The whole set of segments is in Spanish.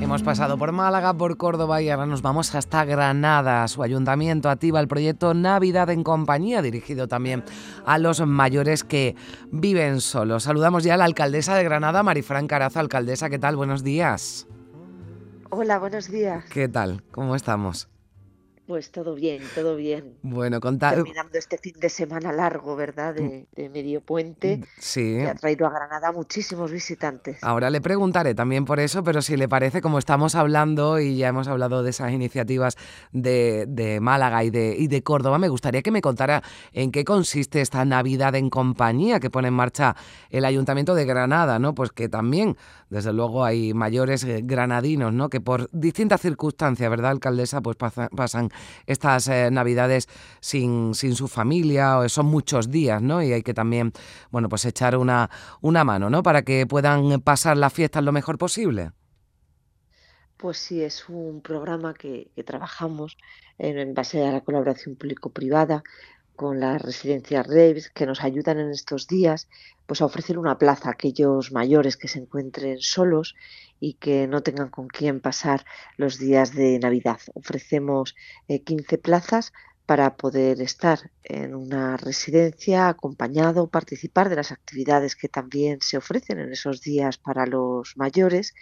Hemos pasado por Málaga, por Córdoba y ahora nos vamos hasta Granada. Su ayuntamiento activa el proyecto Navidad en Compañía, dirigido también a los mayores que viven solos. Saludamos ya a la alcaldesa de Granada, Marifran Carazo. Alcaldesa, ¿qué tal? Buenos días. Hola, buenos días. ¿Qué tal? ¿Cómo estamos? Pues todo bien, todo bien. Bueno, contar. Terminando este fin de semana largo, ¿verdad? De, de medio puente. Mm, Sí. Que ha traído a Granada muchísimos visitantes. Ahora le preguntaré también por eso, pero si le parece, como estamos hablando y ya hemos hablado de esas iniciativas de, de Málaga y de, y de Córdoba, me gustaría que me contara en qué consiste esta Navidad en compañía que pone en marcha el Ayuntamiento de Granada, ¿no? Pues que también, desde luego, hay mayores eh, granadinos, ¿no? Que por distintas circunstancias, ¿verdad, alcaldesa? Pues pasa- pasan estas eh, Navidades sin, sin su familia, o son muchos días, ¿no? Y hay que también, bueno, pues echar una, una mano, ¿no? Para que puedan pasar las fiestas lo mejor posible. Pues sí, es un programa que, trabajamos en base a la colaboración público-privada con las residencias Reves, que nos ayudan en estos días pues a ofrecer una plaza a aquellos mayores que se encuentren solos y que no tengan con quién pasar los días de Navidad. Ofrecemos eh, 15 plazas para poder estar en una residencia acompañado, participar de las actividades que también se ofrecen en esos días para los mayores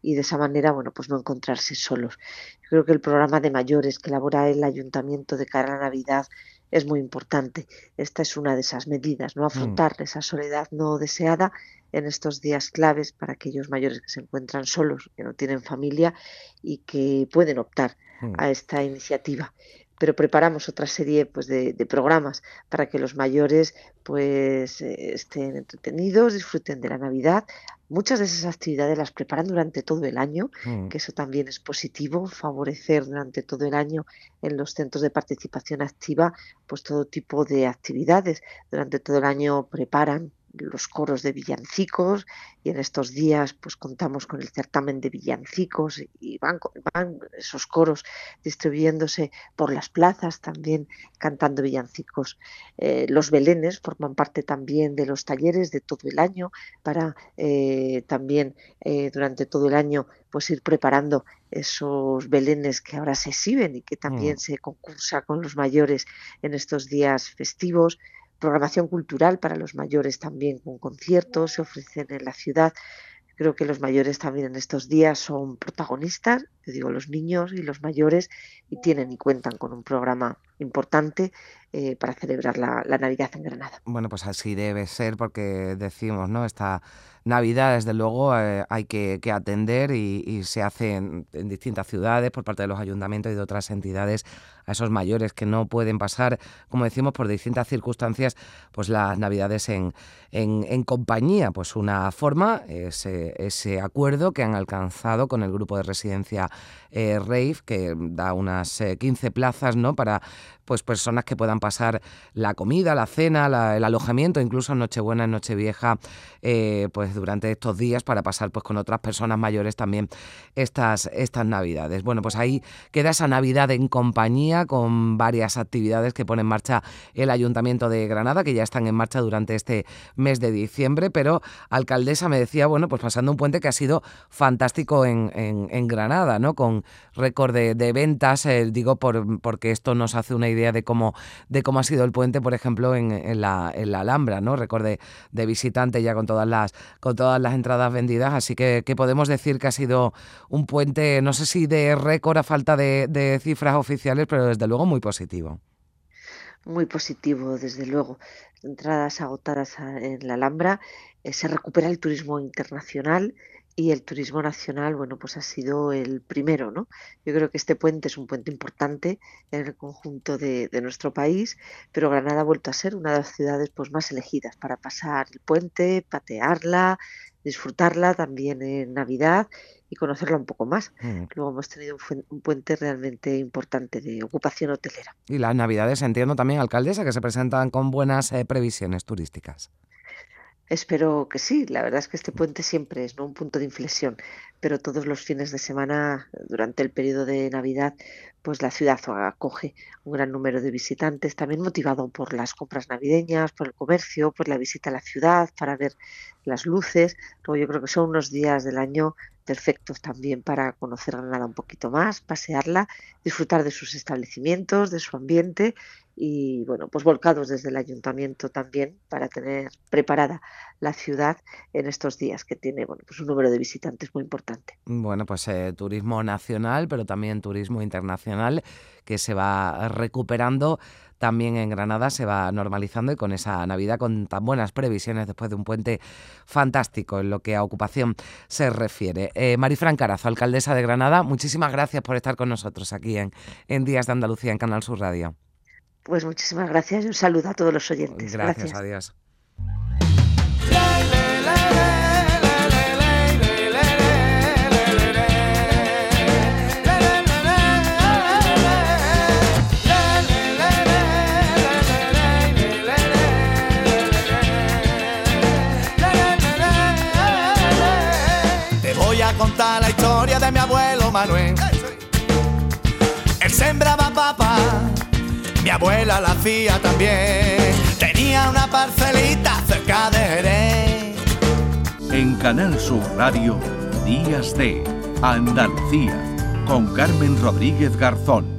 y de esa manera, bueno, pues no encontrarse solos. Yo creo que el programa de mayores que elabora el ayuntamiento de cara a Navidad es muy importante. Esta es una de esas medidas, ¿no? Afrontar esa soledad no deseada en estos días claves para aquellos mayores que se encuentran solos, que no tienen familia y que pueden optar Mm. a esta iniciativa. Pero preparamos otra serie pues, de, de programas para que los mayores pues, eh, estén entretenidos, disfruten de la Navidad. Muchas de esas actividades las preparan durante todo el año, Mm. que eso también es positivo, favorecer durante todo el año en los centros de participación activa pues todo tipo de actividades. Durante todo el año preparan los coros de villancicos y en estos días pues contamos con el certamen de villancicos y van, van esos coros distribuyéndose por las plazas también cantando villancicos. Eh, los belenes forman parte también de los talleres de todo el año para eh, también eh, durante todo el año pues ir preparando esos belenes que ahora se exhiben y que también Mm. se concursa con los mayores en estos días festivos. Programación cultural para los mayores también con conciertos se ofrecen en la ciudad. Creo que los mayores también en estos días son protagonistas, yo digo los niños y los mayores, y tienen y cuentan con un programa importante eh, para celebrar la, Navidad en Granada. Bueno, pues así debe ser porque decimos, ¿no? Esta Navidad, desde luego, eh, hay que, atender y, se hace en, distintas ciudades por parte de los ayuntamientos y de otras entidades a esos mayores que no pueden pasar, como decimos, por distintas circunstancias, pues las Navidades en, en, compañía. Pues una forma, ese, ese acuerdo que han alcanzado con el grupo de residencia eh, Rave, que da unas eh, 15 plazas, ¿no? Para pues personas que puedan pasar la comida, la cena, el alojamiento, incluso en Nochebuena, en Nochevieja, eh, pues durante estos días para pasar pues con otras personas mayores también estas, estas navidades. Bueno, pues ahí queda esa Navidad en compañía con varias actividades que pone en marcha el Ayuntamiento de Granada, que ya están en marcha durante este mes de diciembre, pero alcaldesa me decía, bueno, pues pasando un puente que ha sido fantástico en, en- Granada, ¿no? Con récord de, de ventas, eh, digo por, porque esto nos hace una idea de cómo, de cómo ha sido el puente, por ejemplo, en, en la, en la Alhambra, ¿no? Récord de, visitantes ya con todas las, con todas las entradas vendidas, así que, podemos decir que ha sido un puente, no sé si de récord a falta de, cifras oficiales, pero desde luego muy positivo. Muy positivo, desde luego. Entradas agotadas en la Alhambra, eh, se recupera el turismo internacional y el turismo nacional, bueno, pues ha sido el primero, ¿no? Yo creo que este puente es un puente importante en el conjunto de, de nuestro país, pero Granada ha vuelto a ser una de las ciudades pues, más elegidas para pasar el puente, patearla, disfrutarla también en Navidad y conocerla un poco más. Mm. Luego hemos tenido un, puente realmente importante de ocupación hotelera. Y las Navidades, entiendo también, alcaldesa, que se presentan con buenas eh, previsiones turísticas. Espero que sí. La verdad es que este puente siempre es ¿no? un punto de inflexión, pero todos los fines de semana, durante el periodo de Navidad, pues la ciudad acoge un gran número de visitantes, también motivado por las compras navideñas, por el comercio, por la visita a la ciudad, para ver las luces. Luego yo creo que son unos días del año perfectos también para conocer Granada un poquito más, pasearla, disfrutar de sus establecimientos, de su ambiente y bueno, pues volcados desde el ayuntamiento también para tener preparada la ciudad en estos días que tiene bueno, pues un número de visitantes muy importante. Bueno, pues eh, turismo nacional, pero también turismo internacional que se va recuperando también en Granada se va normalizando y con esa Navidad con tan buenas previsiones después de un puente fantástico en lo que a ocupación se refiere. Eh, Marifran Carazo, alcaldesa de Granada, muchísimas gracias por estar con nosotros aquí en, en Días de Andalucía en Canal Sur Radio. Pues muchísimas gracias y un saludo a todos los oyentes. Gracias, gracias. adiós. contar la historia de mi abuelo Manuel. Él sembraba papa, mi abuela la hacía también. Tenía una parcelita cerca de Jerez. En Canal Sur Radio, Días de Andalucía, con Carmen Rodríguez Garzón.